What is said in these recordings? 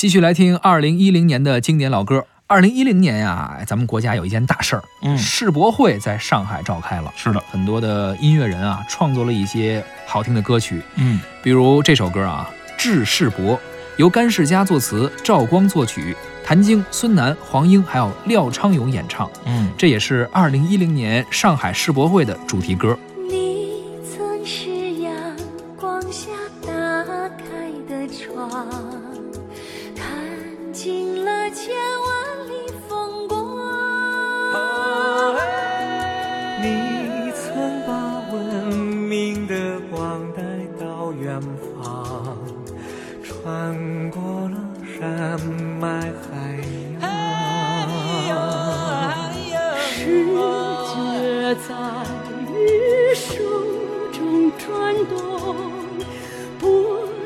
继续来听二零一零年的经典老歌。二零一零年呀，咱们国家有一件大事儿，嗯。世博会在上海召开了，是的，很多的音乐人啊创作了一些好听的歌曲，嗯，比如这首歌啊《致世博》，由甘世佳作词，赵光作曲，谭晶、孙楠、黄英还有廖昌永演唱，嗯，这也是二零一零年上海世博会的主题歌。你曾是阳光下打开的窗，穿过了山脉海洋。世界在宇宙中转动，播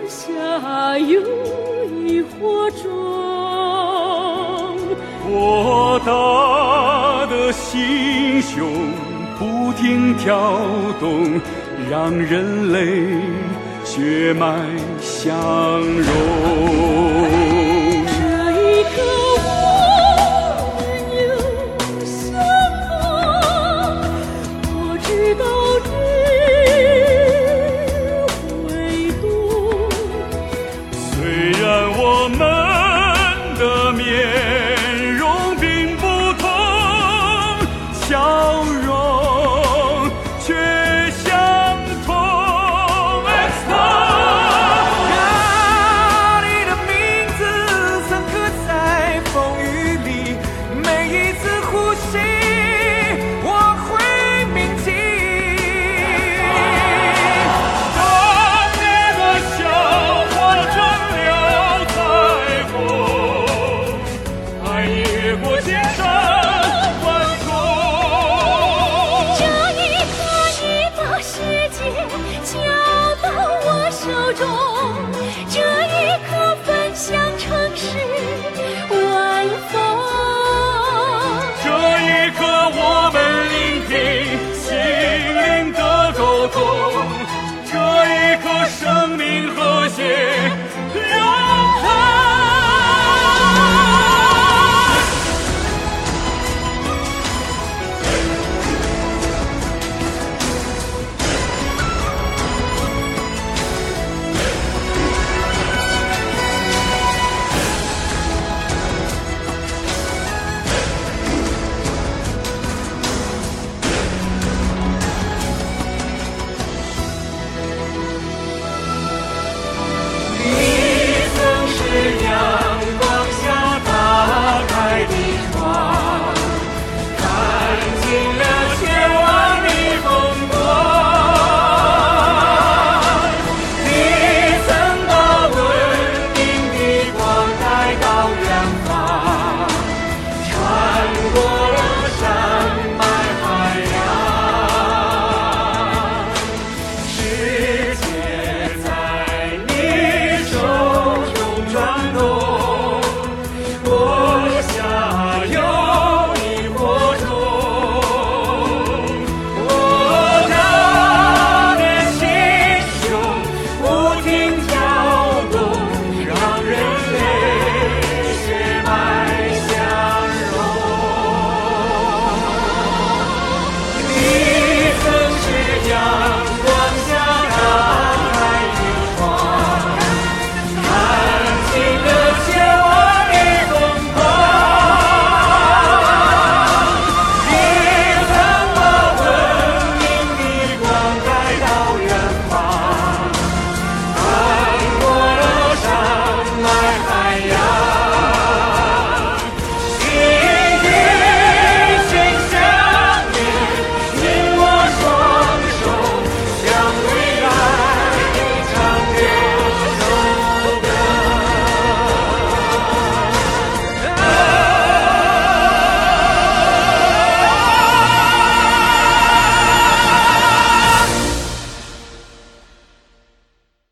下又一火种。博大的心胸不停跳动，让人类血脉相融。这一刻，我们又相逢，我知道你会懂。虽然我们中，